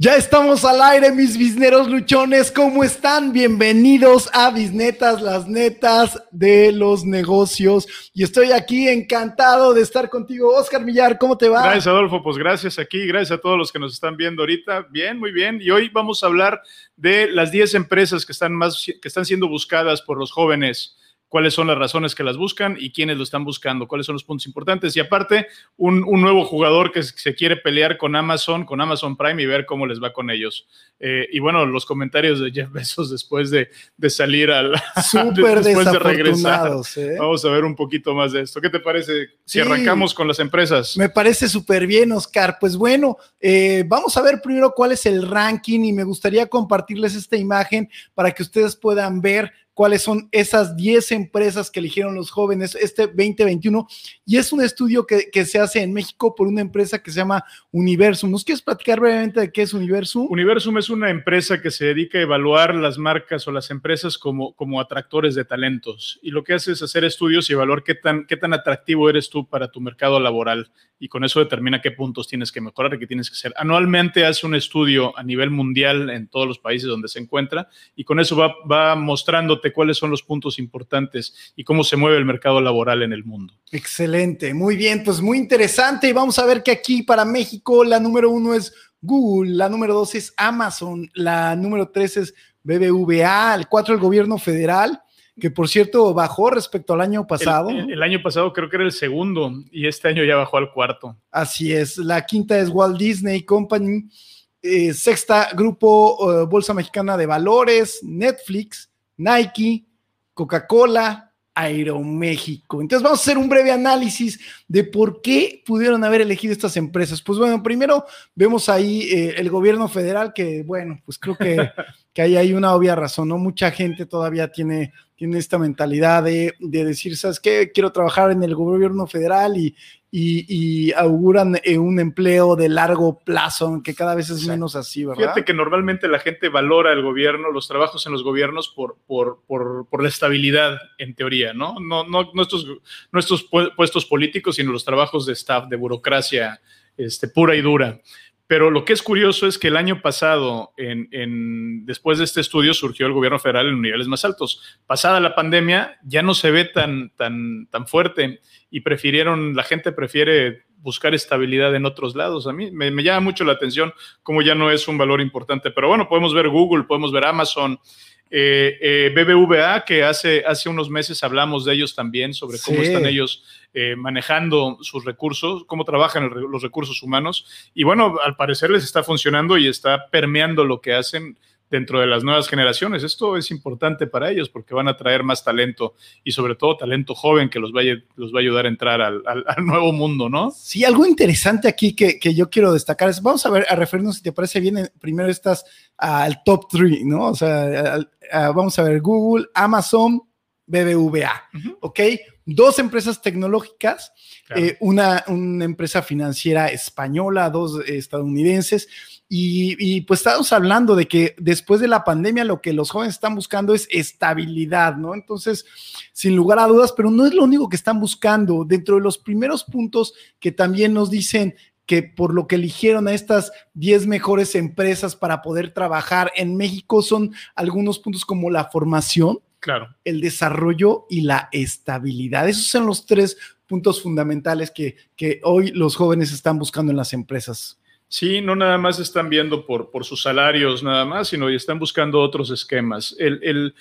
Ya estamos al aire, mis bisneros luchones. ¿Cómo están? Bienvenidos a Bisnetas, las netas de los negocios. Y estoy aquí encantado de estar contigo. Oscar Millar, ¿cómo te va? Gracias, Adolfo. Pues gracias aquí. Gracias a todos los que nos están viendo ahorita. Bien, muy bien. Y hoy vamos a hablar de las 10 empresas que están, más, que están siendo buscadas por los jóvenes cuáles son las razones que las buscan y quiénes lo están buscando, cuáles son los puntos importantes. Y aparte, un, nuevo jugador que se quiere pelear con Amazon, con Amazon Prime y ver cómo les va con ellos. Eh, y bueno, los comentarios de Jeff Bezos después de, salir al... Súper después de regresar. ¿eh? Vamos a ver un poquito más de esto. ¿Qué te parece si arrancamos con las empresas? Me parece súper bien, Oscar. Pues bueno, eh, vamos a ver primero cuál es el ranking y me gustaría compartirles esta imagen para que ustedes puedan ver cuáles son esas 10 empresas que eligieron los jóvenes este 2021. Y es un estudio que, se hace en México por una empresa que se llama Universum. ¿Nos quieres platicar brevemente de qué es Universum? Universum es una empresa que se dedica a evaluar las marcas o las empresas como, como atractores de talentos. Y lo que hace es hacer estudios y evaluar qué tan, qué tan atractivo eres tú para tu mercado laboral. Y con eso determina qué puntos tienes que mejorar y qué tienes que hacer. Anualmente hace un estudio a nivel mundial en todos los países donde se encuentra y con eso va, va mostrándote cuáles son los puntos importantes y cómo se mueve el mercado laboral en el mundo. Excelente, muy bien, pues muy interesante. Y vamos a ver que aquí para México la número uno es Google, la número dos es Amazon, la número tres es BBVA, el cuatro el gobierno federal que por cierto bajó respecto al año pasado. El, año pasado creo que era el segundo y este año ya bajó al cuarto. Así es, la quinta es Walt Disney Company, eh, sexta Grupo eh, Bolsa Mexicana de Valores, Netflix, Nike, Coca-Cola, Aeroméxico. Entonces vamos a hacer un breve análisis de por qué pudieron haber elegido estas empresas. Pues bueno, primero vemos ahí eh, el gobierno federal que, bueno, pues creo que, que ahí hay una obvia razón, ¿no? Mucha gente todavía tiene, tiene esta mentalidad de, de decir, ¿sabes qué? Quiero trabajar en el gobierno federal y, y, auguran eh, un empleo de largo plazo, que cada vez es menos así, ¿verdad? Fíjate que normalmente la gente valora el gobierno, los trabajos en los gobiernos por, por, por, la estabilidad, en teoría, ¿no? No, no nuestros, nuestros puestos políticos, sino los trabajos de staff, de burocracia este, pura y dura. Pero lo que es curioso es que el año pasado, en, después de este estudio, surgió el gobierno federal en niveles más altos. Pasada la pandemia, ya no se ve tan, tan, tan fuerte y prefirieron, la gente prefiere buscar estabilidad en otros lados. A mí me, llama mucho la atención como ya no es un valor importante. Pero bueno, podemos ver Google, podemos ver Amazon, eh, eh, BBVA, que hace, hace unos meses hablamos de ellos también, sobre cómo están ellos eh, manejando sus recursos, cómo trabajan los recursos humanos. Y bueno, al parecer les está funcionando y está permeando lo que hacen dentro de las nuevas generaciones. Esto es importante para ellos porque van a traer más talento y sobre todo talento joven que los va a, los va a ayudar a entrar al, nuevo mundo, ¿no? Sí, algo interesante aquí que, yo quiero destacar es, vamos a ver, a referirnos, si te parece bien, primero estas al top 3, ¿no? O sea, vamos a ver Google, Amazon, BBVA, ¿ok? Dos empresas tecnológicas, eh, una, una empresa financiera española, dos estadounidenses y, pues estamos hablando de que después de la pandemia lo que los jóvenes están buscando es estabilidad, ¿no? Entonces, sin lugar a dudas, pero no es lo único que están buscando. Dentro de los primeros puntos que también nos dicen que por lo que eligieron a estas 10 mejores empresas para poder trabajar en México son algunos puntos como la formación, claro. el desarrollo y la estabilidad. Esos son los tres puntos fundamentales que, que hoy los jóvenes están buscando en las empresas. Sí, no nada más están viendo por, por sus salarios, nada más, sino y están buscando otros esquemas. El,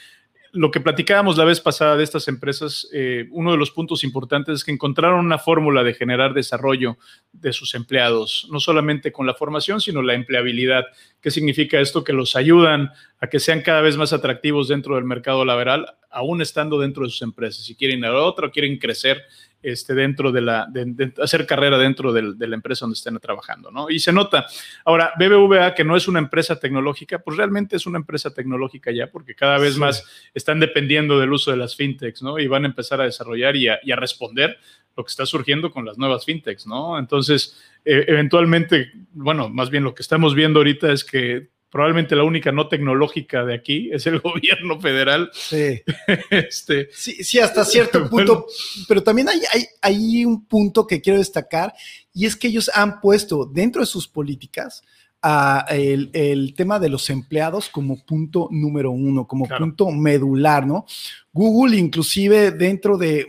lo que platicábamos la vez pasada de estas empresas, eh, uno de los puntos importantes es que encontraron una fórmula de generar desarrollo de sus empleados, no solamente con la formación, sino la empleabilidad. ¿Qué significa esto? Que los ayudan a que sean cada vez más atractivos dentro del mercado laboral, aún estando dentro de sus empresas. Si quieren ir a otra, quieren crecer, este, dentro de la, de, hacer carrera dentro de la empresa donde estén trabajando, ¿no? Y se nota. Ahora, BBVA, que no es una empresa tecnológica, pues realmente es una empresa tecnológica ya, porque cada vez más están dependiendo del uso de las fintechs, ¿no? Y van a empezar a desarrollar y a, responder lo que está surgiendo con las nuevas fintechs, ¿no? Entonces, e, eventualmente, bueno, más bien lo que estamos viendo ahorita es que probablemente la única no tecnológica de aquí es el gobierno federal. Sí. este, sí, sí, hasta cierto punto. Pero también hay, hay, hay, un punto que quiero destacar y es que ellos han puesto dentro de sus políticas a el, tema de los empleados como punto número uno, como punto medular, ¿no? Google inclusive dentro de,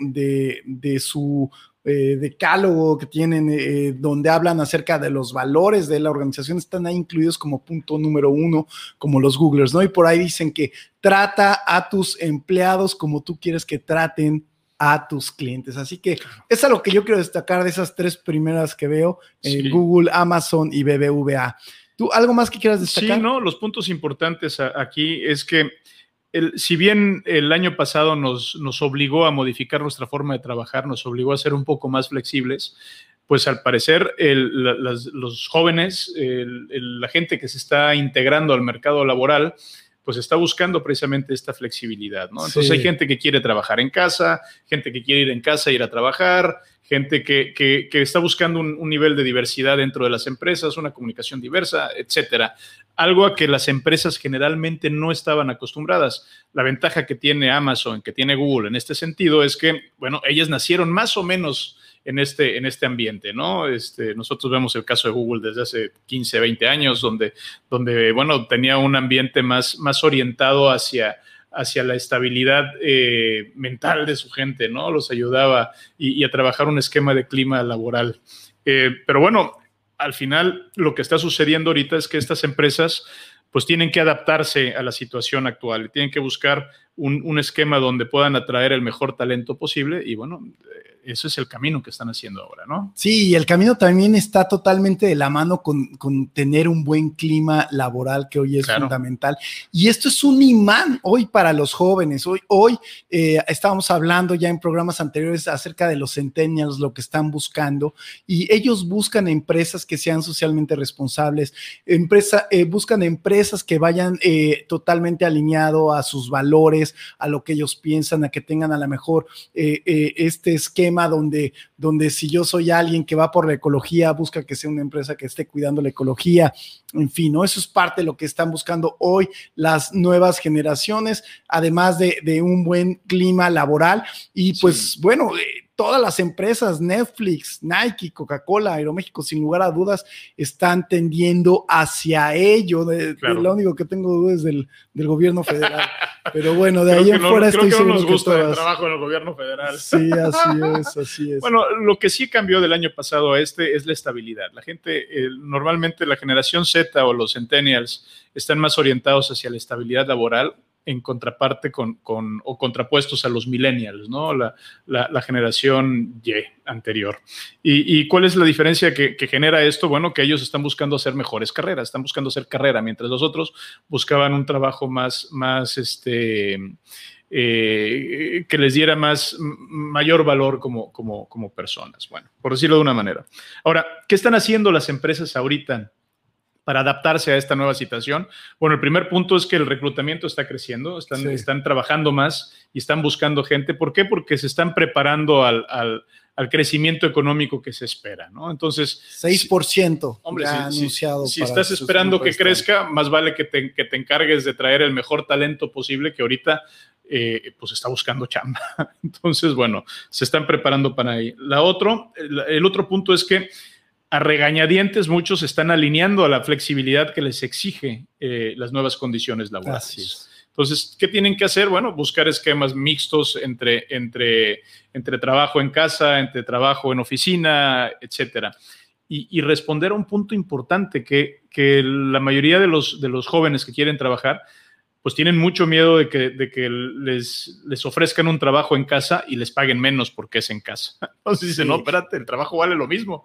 de su eh, decálogo que tienen, eh, donde hablan acerca de los valores de la organización, están ahí incluidos como punto número uno, como los Googlers, ¿no? Y por ahí dicen que trata a tus empleados como tú quieres que traten a tus clientes. Aquí que es lo que yo quiero destacar de esas tres primeras que veo, en Google, Amazon y BBVA. ¿Tú algo más que quieras destacar? Sí, no, los puntos importantes aquí es que si bien el año pasado nos, nos, obligó a modificar nuestra forma de trabajar, nos obligó a ser un poco más flexibles, pues al parecer los jóvenes, la gente que se está integrando al mercado laboral, pues está buscando precisamente esta flexibilidad, ¿no? Entonces hay gente que quiere trabajar en casa, gente que quiere ir en casa, ir a trabajar, gente que, que, está buscando un, un, nivel de diversidad dentro de las empresas, una comunicación diversa, etcétera. Algo a que las empresas generalmente no estaban acostumbradas. La ventaja que tiene Amazon, que tiene Google en este sentido, es que, bueno, ellas nacieron más o menos en este, en este ambiente, ¿no? Este, nosotros vemos el caso de Google desde hace 15, 20 años, donde, donde bueno, tenía un ambiente más, más orientado hacia, hacia la estabilidad eh, mental de su gente, ¿no? Los ayudaba y, a trabajar un esquema de clima laboral. Eh, pero bueno, al final lo que está sucediendo ahorita es que estas empresas pues tienen que adaptarse a la situación actual, tienen que buscar un, un esquema donde puedan atraer el mejor talento posible y bueno, eso es el camino que están haciendo ahora, ¿no? Sí, y el camino también está totalmente de la mano con, tener un buen clima laboral que hoy es fundamental. Y esto es un imán hoy para los jóvenes. Hoy, hoy eh, estábamos hablando ya en programas anteriores acerca de los centennials, lo que están buscando, y ellos buscan empresas que sean socialmente responsables, empresa, eh, buscan empresas que vayan eh, totalmente alineado a sus valores, a lo que ellos piensan, a que tengan a lo mejor este esquema donde, donde si yo soy alguien que va por la ecología, busca que sea una empresa que esté cuidando la ecología, en fin, ¿no? Eso es parte de lo que están buscando hoy las nuevas generaciones, además de, de un buen clima laboral. Y pues bueno, eh, todas las empresas, Netflix, Nike, Coca-Cola, Aeroméxico, sin lugar a dudas, están tendiendo hacia ello. Lo único que tengo dudas es del, del gobierno federal. Pero bueno, de ahí en fuera estoy creo que no nos gusta el trabajo en el gobierno federal. Sí, así es, así es. Bueno, lo que sí cambió del año pasado a este es la estabilidad. La gente, normalmente la generación Z o los centennials están más orientados hacia la estabilidad laboral en contraparte con, o contrapuestos a los millennials, ¿no? La, la, generación Y anterior. ¿Y, cuál es la diferencia que, genera esto? Bueno, que ellos están buscando hacer mejores carreras, están buscando hacer carrera, mientras los otros buscaban un trabajo más, más este, eh, que les diera más, mayor valor como, como, como personas. Bueno, por decirlo de una manera. Ahora, ¿qué están haciendo las empresas ahorita? Para adaptarse a esta nueva situación? Bueno, el primer punto es que el reclutamiento está creciendo, están, están trabajando más y están buscando gente. ¿Por qué? Porque se están preparando al, crecimiento económico que se espera, ¿no? Entonces... 6% hombre, anunciado. Si, estás esperando que crezca, más vale que te, que te, encargues de traer el mejor talento posible que ahorita eh, pues está buscando chamba. Entonces, bueno, se están preparando para ahí. La otro, el otro punto es que a regañadientes muchos están alineando a la flexibilidad que les exige eh, las nuevas condiciones laborales. Entonces, ¿qué tienen que hacer? Bueno, buscar esquemas mixtos entre, entre, entre trabajo en casa, entre trabajo en oficina, etcétera. Y, responder a un punto importante que, que la mayoría de los, de los jóvenes que quieren trabajar, pues tienen mucho miedo de que, de que les, les ofrezcan un trabajo en casa y les paguen menos porque es en casa. Entonces dicen, no, espérate, el trabajo vale lo mismo.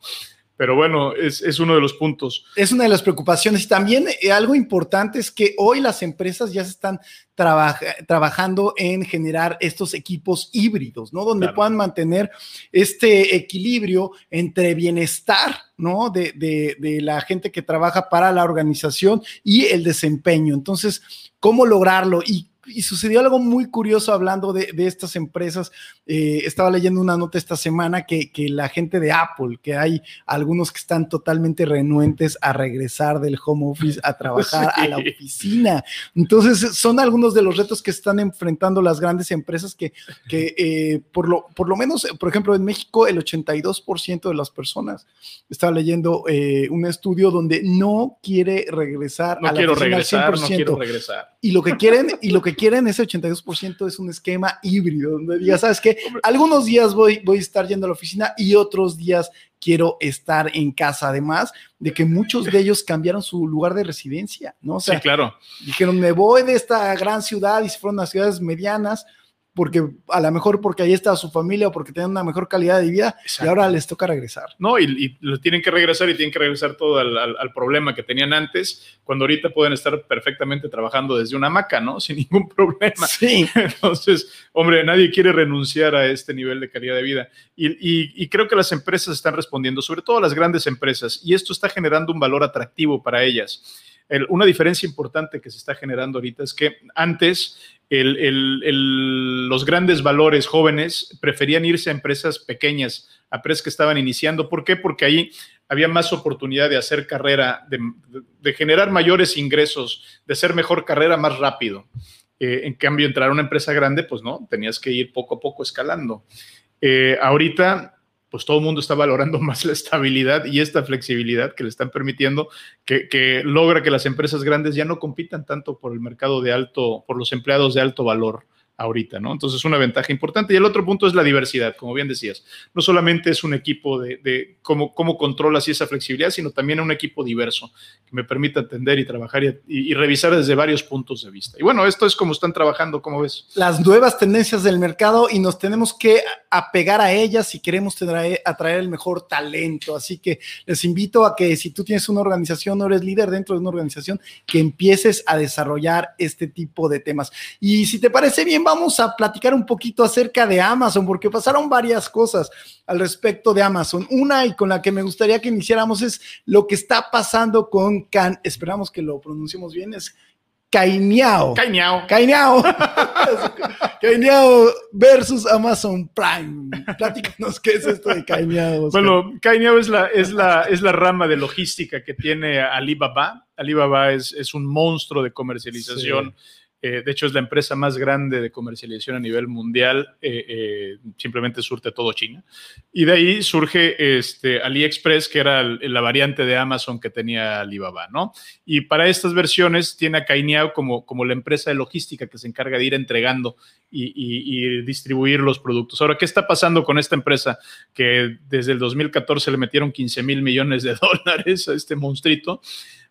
Pero bueno, es, uno de los puntos. Es una de las preocupaciones. Y también eh, algo importante es que hoy las empresas ya se están trabajando en generar estos equipos híbridos, ¿no? Donde puedan mantener este equilibrio entre bienestar, ¿no? De, de, la gente que trabaja para la organización y el desempeño. Entonces, ¿cómo lograrlo? Y y sucedió algo muy curioso hablando de, estas empresas. Eh, estaba leyendo una nota esta semana que, que, la gente de Apple, que hay algunos que están totalmente renuentes a regresar del home office a trabajar a la oficina. Entonces, son algunos de los retos que están enfrentando las grandes empresas que, que eh, por, lo, por lo menos, por ejemplo, en México, el 82% de las personas, estaba leyendo eh, un estudio donde no quiere regresar no a la quiero oficina al regresar, 100%. no quiero regresar. Y lo que quieren, y lo que quieren ese 82% es un esquema híbrido, donde diga, ¿sabes qué? Algunos días voy, voy a estar yendo a la oficina y otros días quiero estar en casa, además de que muchos de ellos cambiaron su lugar de residencia, ¿no? O sea, sí, claro. dijeron, me voy de esta gran ciudad y se fueron a ciudades medianas, porque a lo mejor porque ahí estaba su familia o porque tenían una mejor calidad de vida Exacto. y ahora les toca regresar. No, y, y lo tienen que regresar y tienen que regresar todo al, al- al problema que tenían antes, cuando ahorita pueden estar perfectamente trabajando desde una hamaca, ¿no? Sin ningún problema. Sí, Entonces, hombre, nadie quiere renunciar a este nivel de calidad de vida. Y, y- y creo que las empresas están respondiendo, sobre todo las grandes empresas, y esto está generando un valor atractivo para ellas. Una diferencia importante que se está generando ahorita es que antes los grandes valores jóvenes preferían irse a empresas pequeñas, a empresas que estaban iniciando. ¿Por qué? Porque ahí había más oportunidad de hacer carrera, de, de generar mayores ingresos, de hacer mejor carrera más rápido. Eh, en cambio, entrar a una empresa grande, pues no, tenías que ir poco a poco escalando. Eh, ahorita, pues todo el mundo está valorando más la estabilidad y esta flexibilidad que le están permitiendo que, que logra que las empresas grandes ya no compitan tanto por el mercado de alto, por los empleados de alto valor ahorita, ¿no? Entonces es una ventaja importante. Y el otro punto es la diversidad, como bien decías. No solamente es un equipo de, de cómo, cómo controlas esa flexibilidad, sino también un equipo diverso que me permita atender y trabajar y, revisar desde varios puntos de vista. Y bueno, esto es como están trabajando, ¿cómo ves? las nuevas tendencias del mercado y nos tenemos que apegar a ellas si queremos traer, atraer el mejor talento. Así que les invito a que si tú tienes una organización o eres líder dentro de una organización, que empieces a desarrollar este tipo de temas. Y si te parece bien, vamos a platicar un poquito acerca de Amazon, porque pasaron varias cosas al respecto de Amazon. Una y con la que me gustaría que iniciáramos es lo que está pasando con Can, esperamos que lo pronunciemos bien, es Cainiao. Cañao. Cainiao. Cainiao versus Amazon Prime. Platícanos qué es esto de Cainiao. Oscar. Bueno, Cainiao es la, es, la, es la rama de logística que tiene Alibaba. Alibaba es, es un monstruo de comercialización. Eh, de hecho, es la empresa más grande de comercialización a nivel mundial. eh, eh, simplemente surte todo China. Y de ahí surge este, AliExpress, que era la variante de Amazon que tenía Alibaba, ¿no? Y para estas versiones tiene a Cainiao como, como la empresa de logística que se encarga de ir entregando y- y distribuir los productos. Ahora, ¿qué está pasando con esta empresa que desde el 2014 le metieron 15 mil millones de dólares a este monstruito?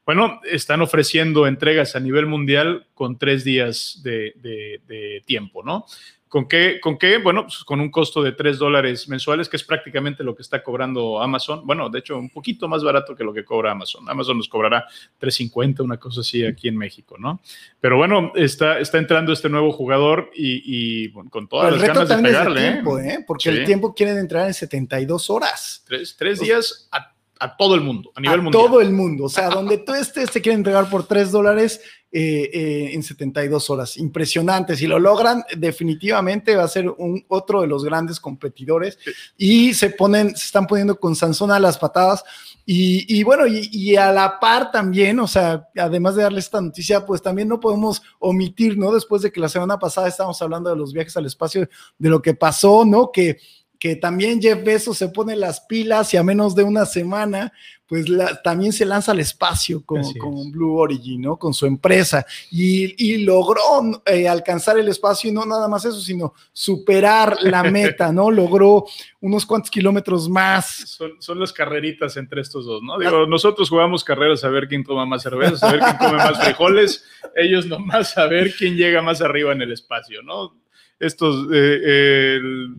Bueno, están ofreciendo entregas a nivel mundial con tres días de, de- de tiempo, ¿no? ¿Con qué? ¿Con qué? Bueno, pues con un costo de 3 dólares mensuales, que es prácticamente lo que está cobrando Amazon. Bueno, de hecho, un poquito más barato que lo que cobra Amazon. Amazon nos cobrará 3.50, una cosa así aquí en México, ¿no? Pero bueno, está, está entrando este nuevo jugador y, y, bueno, con todas Pero las ganas de pegarle. el ¿eh? tiempo, ¿eh? Porque Sí. el tiempo quieren entrar en 72 horas. Tres, tres días a, a todo el mundo, a nivel a mundial. todo el mundo. O sea, donde tú estés, te quieren entregar por 3 dólares eh, eh, en 72 horas. Impresionante. Si lo logran, definitivamente va a ser un, otro de los grandes competidores. Y se ponen, se están poniendo con Sansón a las patadas. Y, y bueno, y, y a la par también, o sea, además de darle esta noticia, pues también no podemos omitir, ¿no? Después de que la semana pasada estábamos hablando de los viajes al espacio, de lo que pasó, ¿no? Que que también Jeff Bezos se pone las pilas y a menos de una semana, pues la- también se lanza al espacio con, Así es. con Blue Origin, ¿no? Con su empresa y, y logró eh, alcanzar el espacio y no nada más eso, sino superar la meta, ¿no? Logró unos cuantos kilómetros más. Son, son las carreritas entre estos dos, ¿no? Digo, nosotros jugamos carreras a ver quién toma más cerveza, a ver quién come más frijoles, ellos nomás a ver quién llega más arriba en el espacio, ¿no? Estos, eh, el-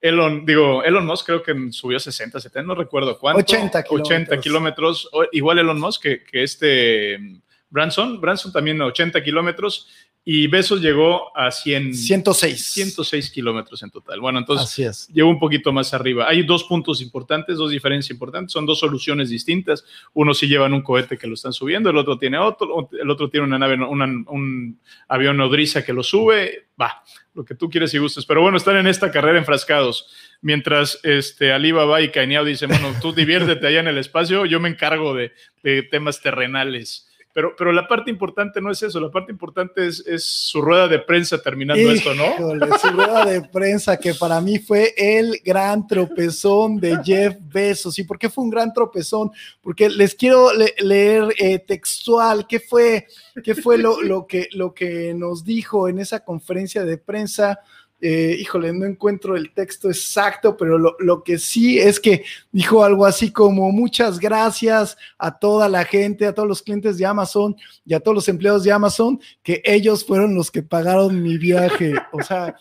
Elon, digo, Elon Musk creo que subió 60, 70, no recuerdo cuánto. 80 kilómetros. 80 kilómetros, igual Elon Musk que, que este Branson, Branson también 80 kilómetros, y Besos llegó a 100, 106. 106 kilómetros en total. Bueno, entonces Así es. llegó un poquito más arriba. Hay dos puntos importantes, dos diferencias importantes, son dos soluciones distintas. Uno sí llevan un cohete que lo están subiendo, el otro tiene otro, el otro tiene una nave, una- un avión nodriza que lo sube. Va, lo que tú quieres y gustes. Pero bueno, están en esta carrera enfrascados. Mientras este, Alibaba y Cainiao dicen, bueno, tú diviértete allá en el espacio, yo me encargo de, de temas terrenales. Pero, pero la parte importante no es eso, la parte importante es, es su rueda de prensa terminando esto, ¿no? Su rueda de prensa que para mí fue el gran tropezón de Jeff Bezos. ¿Y por qué fue un gran tropezón? Porque les quiero le- leer eh, textual qué fue, qué fue lo, lo que, lo que nos dijo en esa conferencia de prensa. Eh, híjole, no encuentro el texto exacto, pero lo, lo que sí es que dijo algo así como muchas gracias a toda la gente, a todos los clientes de Amazon y a todos los empleados de Amazon, que ellos fueron los que pagaron mi viaje. O sea,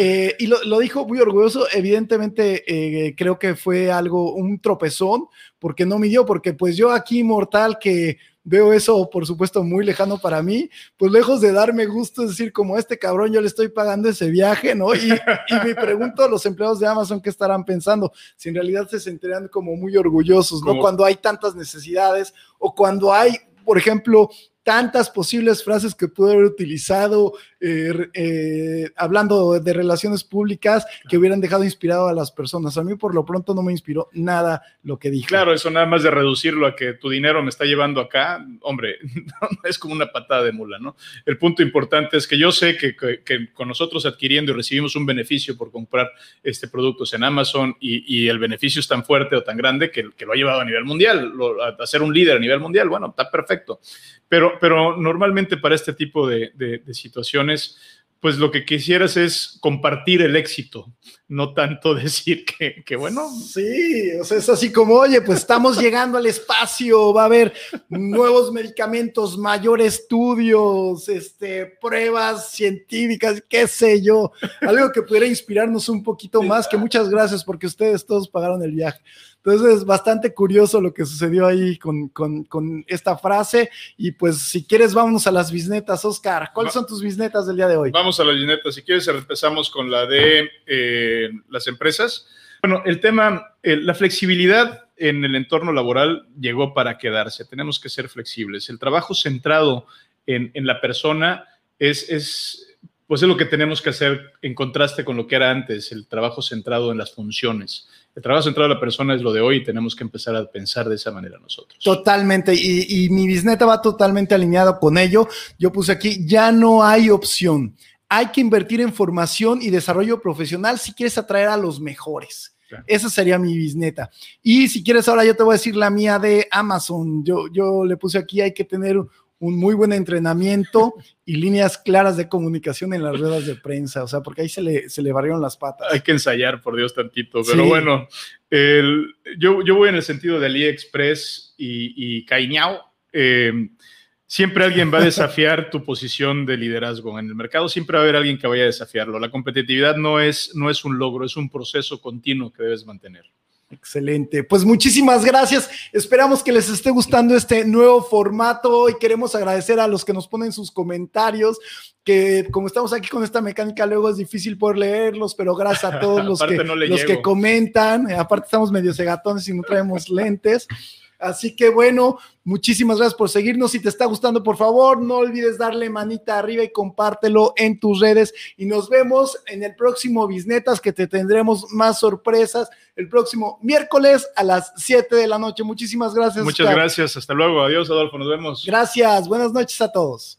eh, y lo, lo dijo muy orgulloso. Evidentemente, eh, creo que fue algo, un tropezón, porque no midió, porque pues yo aquí, mortal, que veo eso, por supuesto, muy lejano para mí, pues lejos de darme gusto, es decir, como este cabrón, yo le estoy pagando ese viaje, ¿no? Y, y me pregunto a los empleados de Amazon qué estarán pensando, si en realidad se sentirían como muy orgullosos, ¿no? Cuando hay tantas necesidades o cuando hay, por ejemplo, tantas posibles frases que pude haber utilizado eh, eh, hablando de relaciones públicas que hubieran dejado inspirado a las personas. A mí por lo pronto no me inspiró nada lo que dijo. Claro, eso nada más de reducirlo a que tu dinero me está llevando acá, hombre, es como una patada de mula, ¿no? El punto importante es que yo sé que, que- que con nosotros adquiriendo y recibimos un beneficio por comprar este productos en Amazon y, y el beneficio es tan fuerte o tan grande que, que lo ha llevado a nivel mundial, lo- a, a ser un líder a nivel mundial, bueno, está perfecto. Pero, pero normalmente para este tipo de, de- de situaciones, pues lo que quisieras es compartir el éxito, no tanto decir que, que bueno, Sí, o sea, es así como, oye, pues estamos llegando al espacio, va a haber nuevos medicamentos, mayor estudios, este, pruebas científicas, qué sé yo, algo que pudiera inspirarnos un poquito más, que muchas gracias porque ustedes todos pagaron el viaje. Entonces, bastante curioso lo que sucedió ahí con, con- con esta frase. Y pues, si quieres, vámonos a las bisnetas, Oscar. ¿Cuáles Va- son tus bisnetas del día de hoy? Vamos a la línea. Si quieres, empezamos con la de eh, las empresas. Bueno, el tema, eh, la flexibilidad en el entorno laboral llegó para quedarse. Tenemos que ser flexibles. El trabajo centrado en, en la persona es, es, pues es lo que tenemos que hacer en contraste con lo que era antes, el trabajo centrado en las funciones. El trabajo centrado en la persona es lo de hoy y tenemos que empezar a pensar de esa manera nosotros. Totalmente, y, y mi bisneta va totalmente alineado con ello. Yo puse aquí, ya no hay opción. Hay que invertir en formación y desarrollo profesional si quieres atraer a los mejores. Claro. Esa sería mi bisneta. Y si quieres, ahora yo te voy a decir la mía de Amazon. Yo, yo le puse aquí, hay que tener un muy buen entrenamiento y líneas claras de comunicación en las ruedas de prensa, o sea, porque ahí se le, se le barrieron las patas. Hay que ensayar, por Dios, tantito. Pero Sí. bueno, el- yo, yo voy en el sentido de AliExpress y, y. Eh, siempre alguien va a desafiar tu posición de liderazgo en el mercado. Siempre va a haber alguien que vaya a desafiarlo. La competitividad no es, no es un logro, es un proceso continuo que debes mantener. Excelente. Pues muchísimas gracias. Esperamos que les esté gustando este nuevo formato y queremos agradecer a los que nos ponen sus comentarios, que como estamos aquí con esta mecánica, luego es difícil poder leerlos, pero gracias a todos los, que, no los que comentan. Aparte estamos medio cegatones y no traemos lentes. Así que bueno, muchísimas gracias por seguirnos. Si te está gustando, por favor, no olvides darle manita arriba y compártelo en tus redes. Y nos vemos en el próximo Bisnetas, que te tendremos más sorpresas el próximo miércoles a las 7 de la noche. Muchísimas gracias. Muchas Oscar. gracias. Hasta luego. Adiós, Adolfo. Nos vemos. Gracias. Buenas noches a todos.